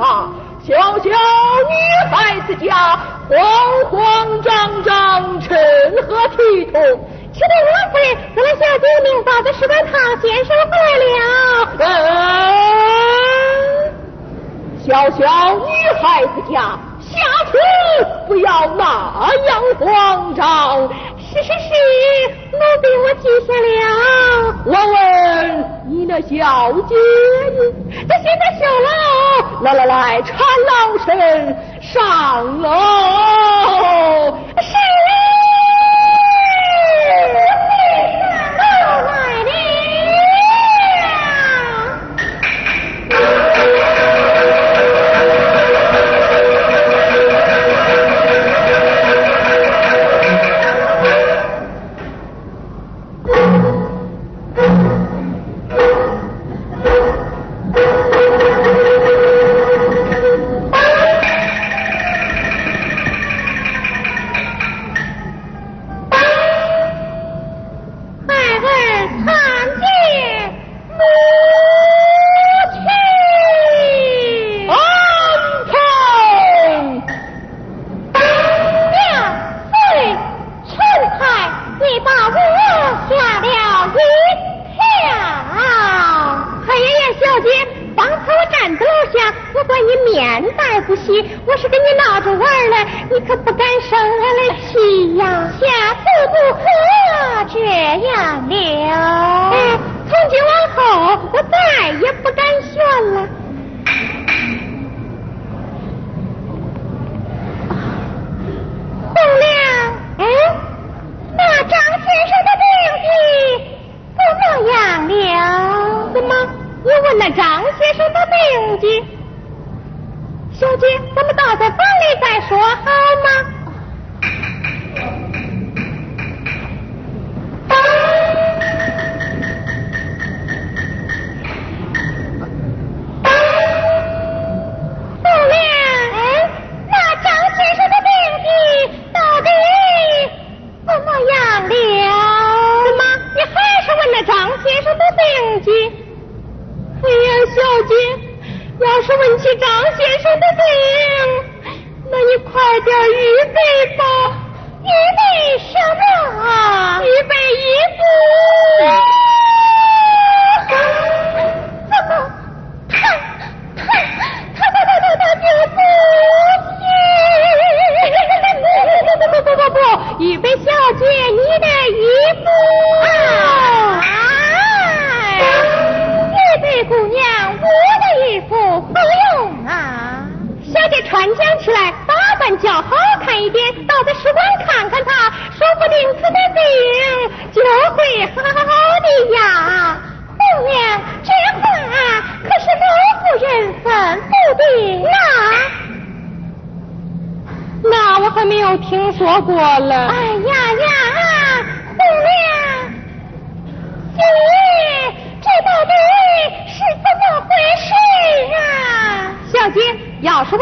啊，小小女孩子家，慌慌张张，成何体统？且等我夫人和那小姐明早的石万堂先生回来了。嗯，小小女孩子家，下次不要那样慌张。是是是，奴婢我记下了。我问你那小姐，她现在瘦了。来来来，搀老身上楼。是。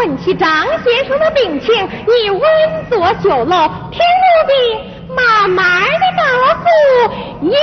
谈起张先生的病情，你稳坐酒楼，听奴婢慢慢的告诉你呀。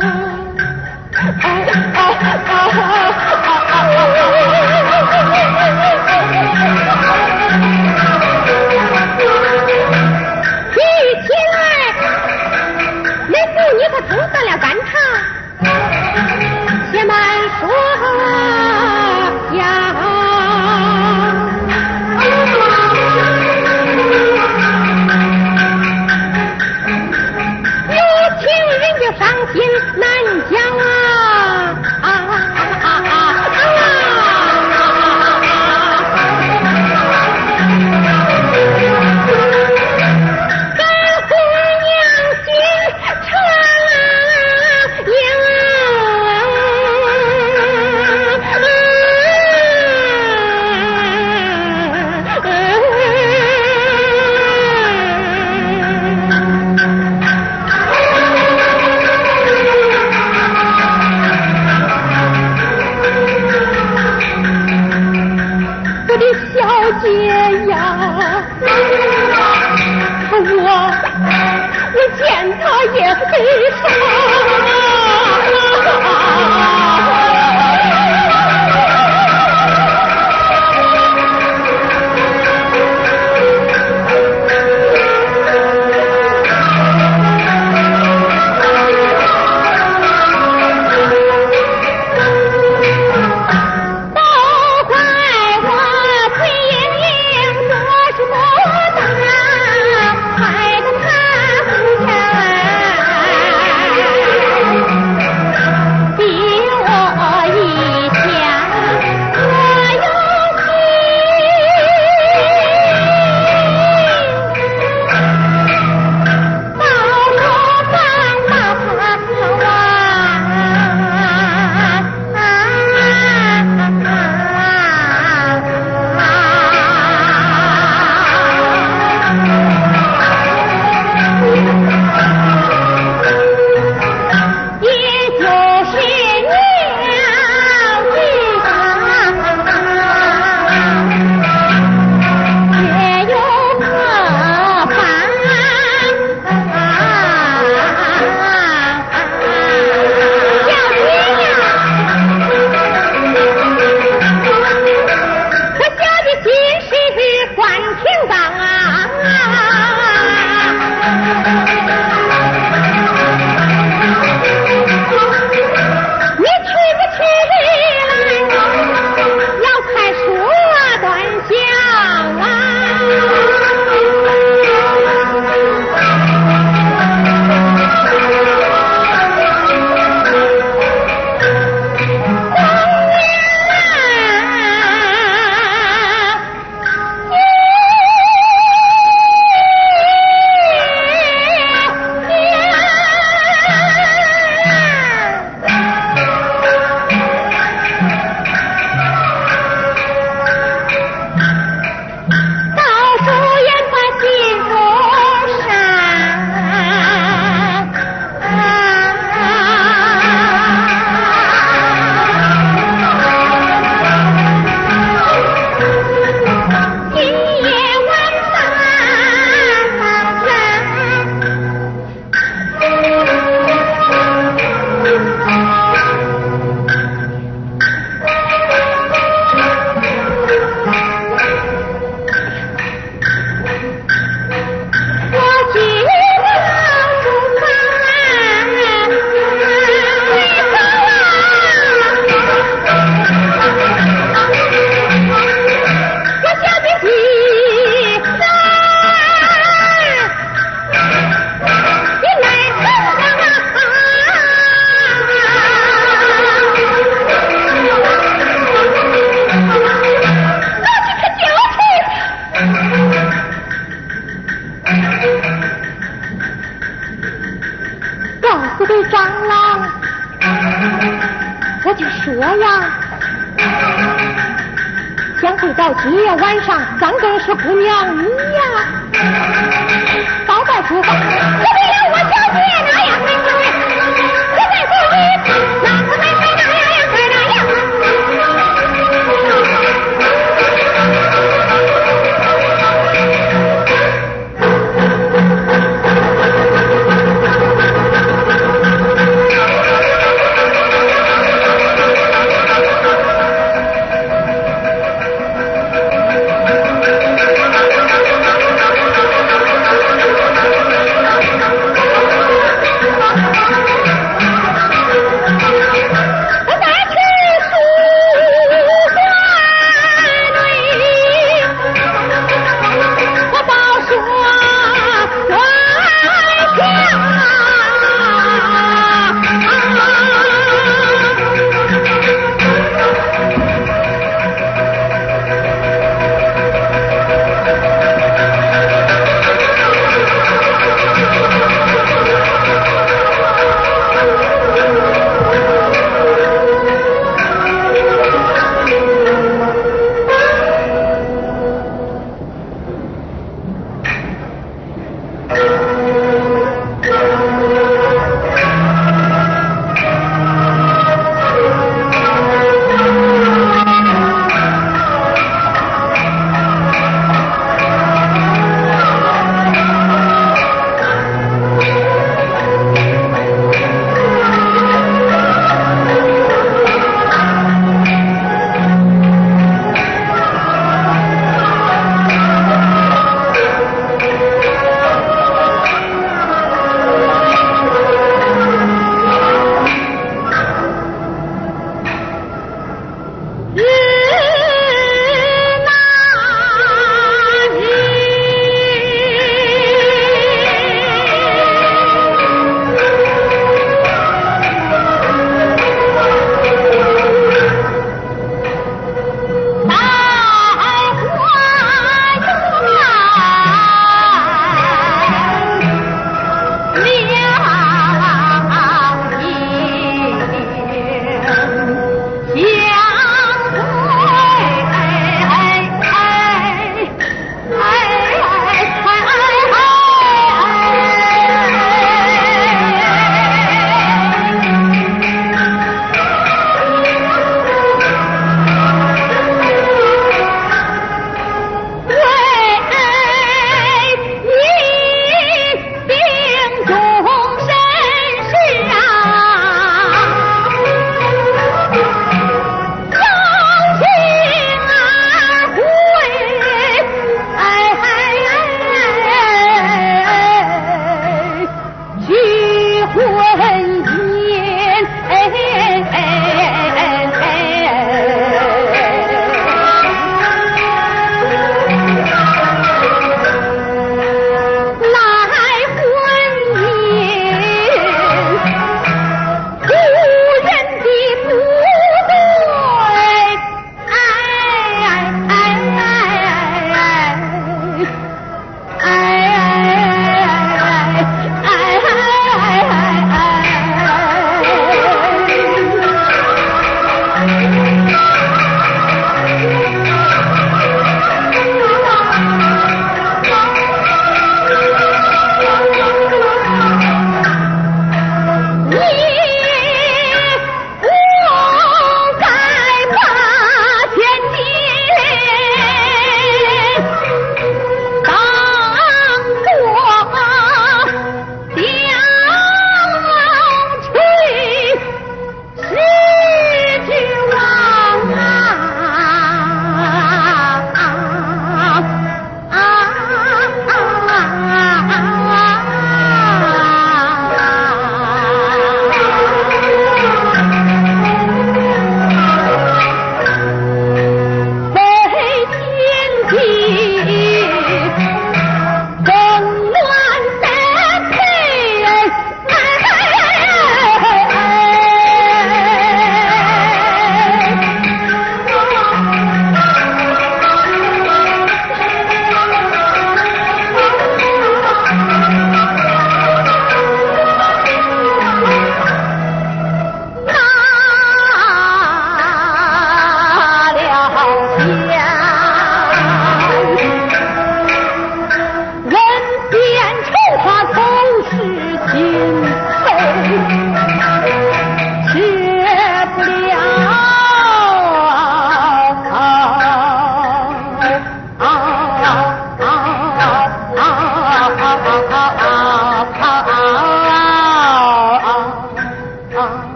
啊啊啊哈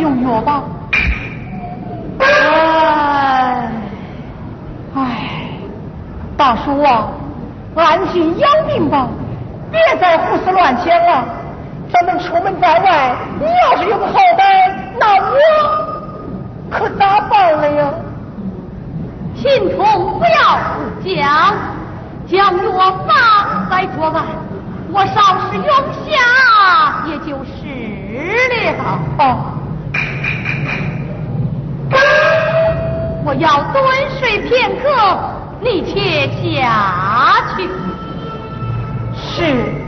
用药吧。哎，哎，大叔啊，安心养病吧，别再胡思乱想了。咱们出门在外，你要是有个好歹，那我可咋办了呀？秦童不要胡讲，将药放在桌案，我稍事用下，也就是了。哦。我要蹲睡片刻，你且下去。是。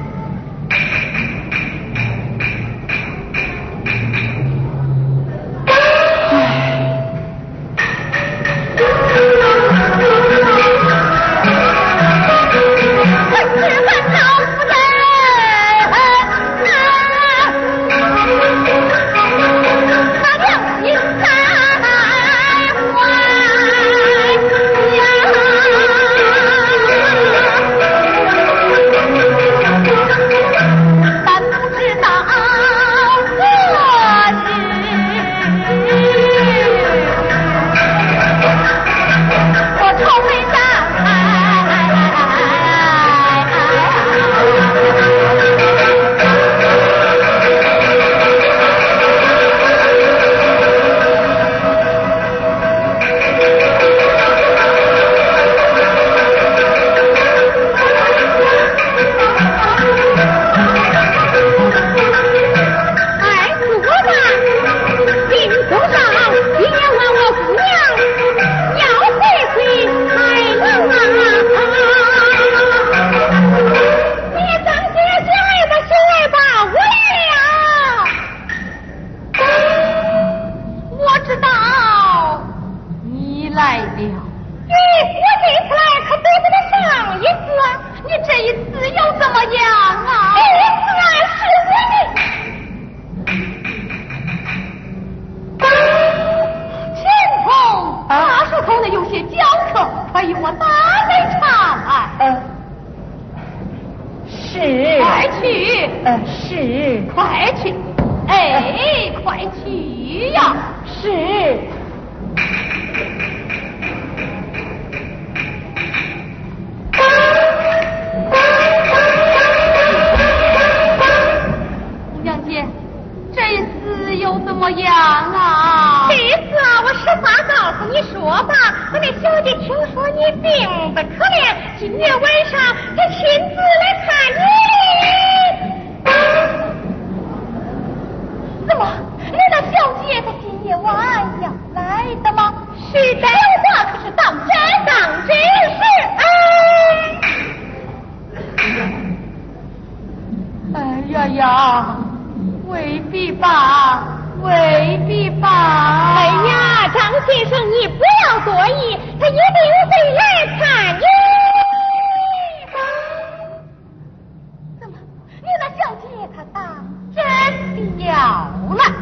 不卖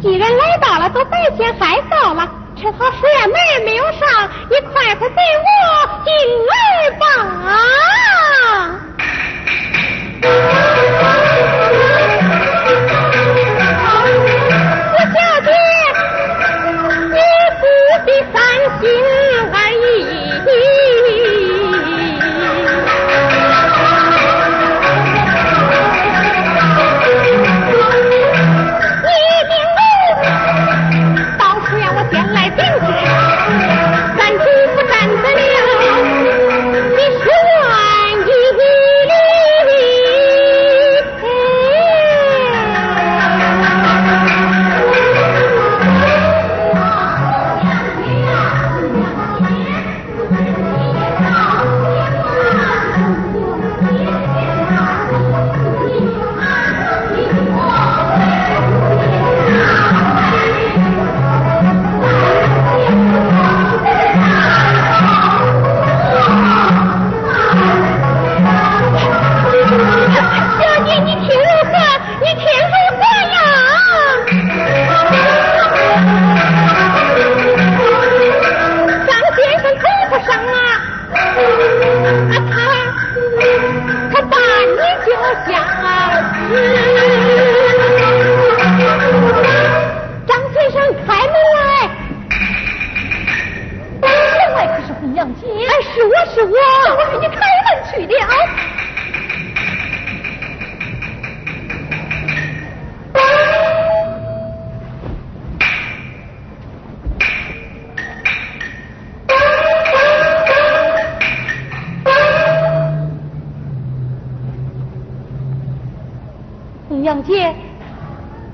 既然来到了，都白天害臊了，趁好书院门没有上，你快快给我进来吧。杨姐。哎，是我是我，我给你开门去了。杨姐，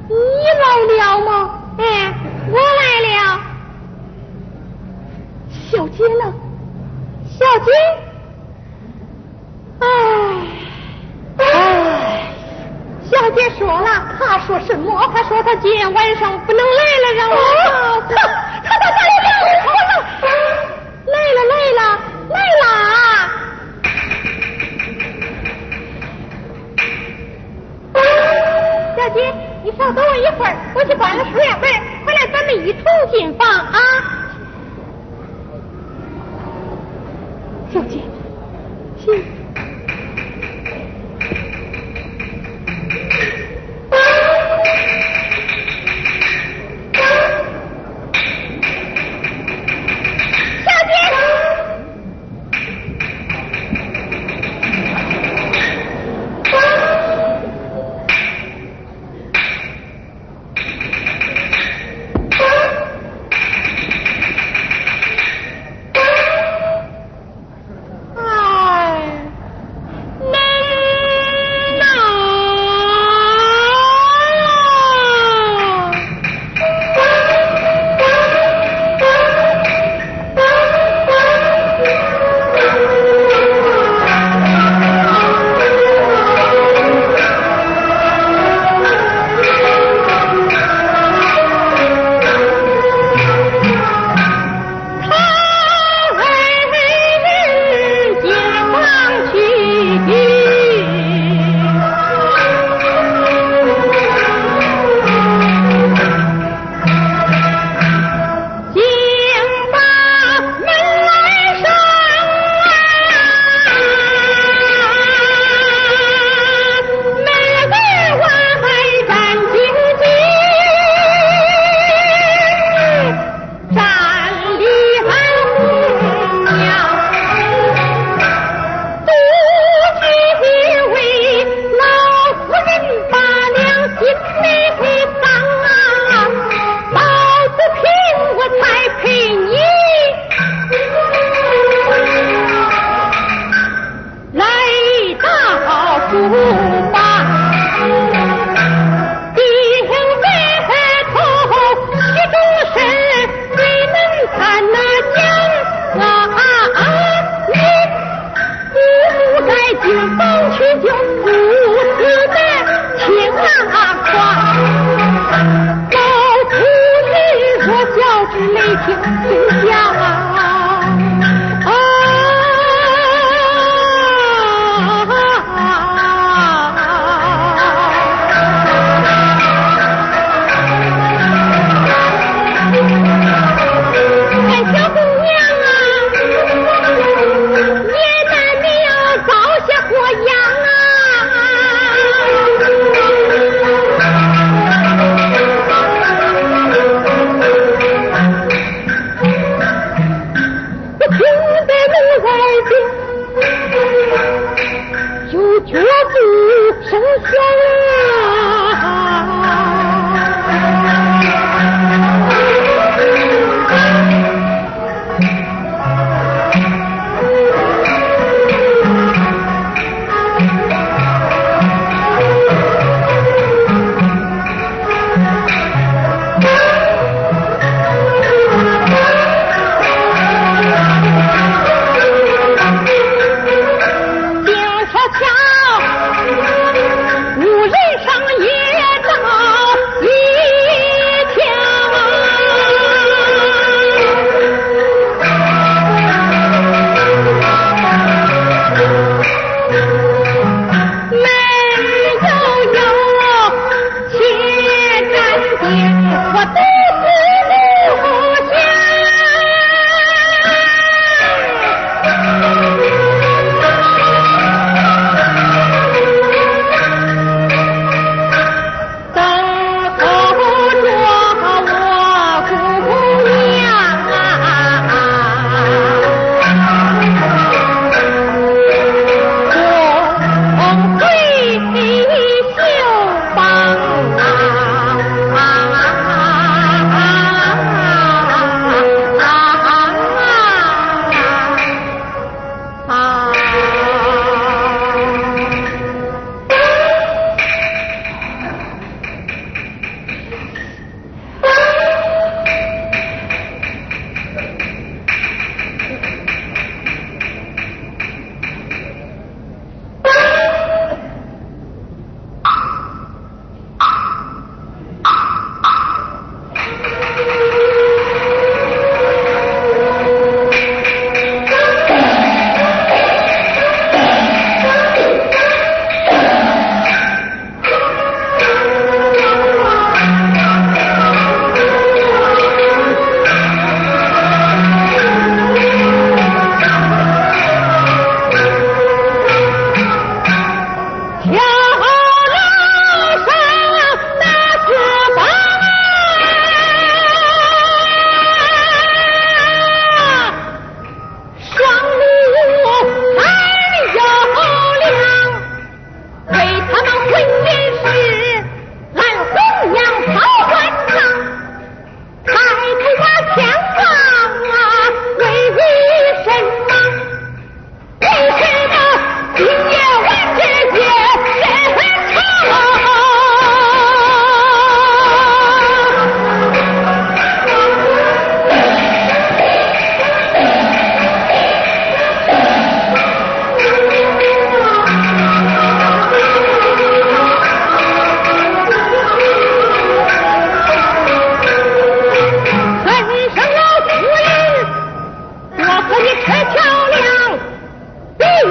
你来了吗？哎，我来了。小姐呢？小姐，哎哎，小姐说了，她说什么？她说她今天晚上不能来了，让我，她她她来了，来了，来了，了，了。小姐，你稍等我一会儿，我去端了院来，回来咱们一同进房啊。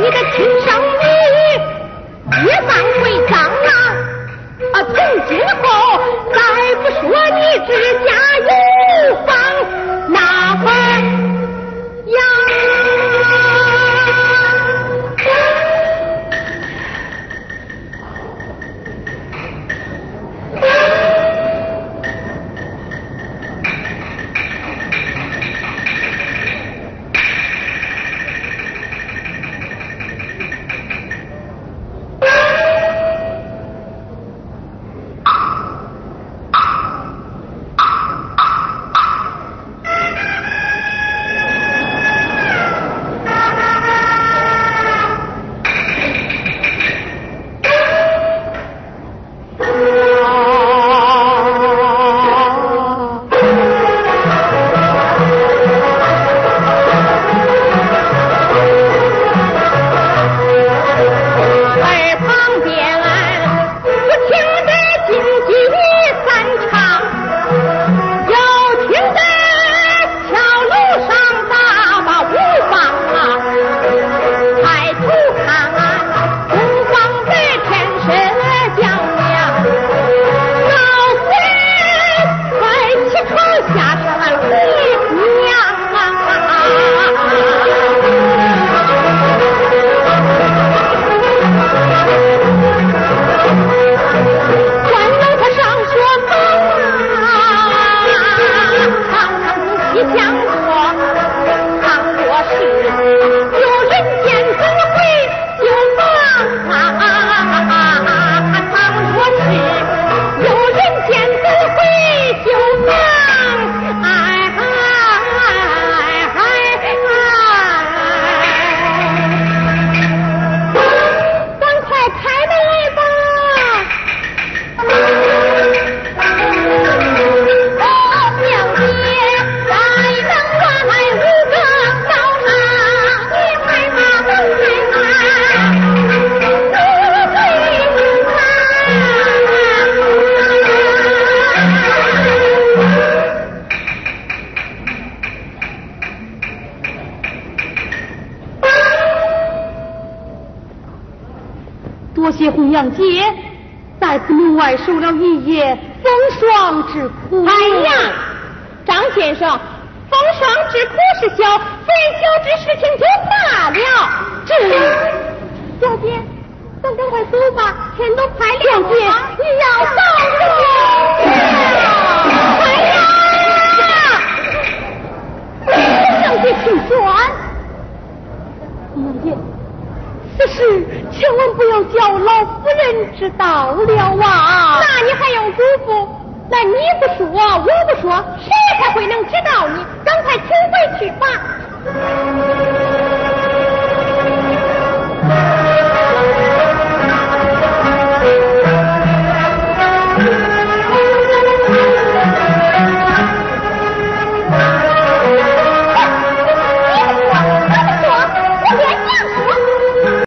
你的亲生女也葬回江南，啊，从今后再不说你这家。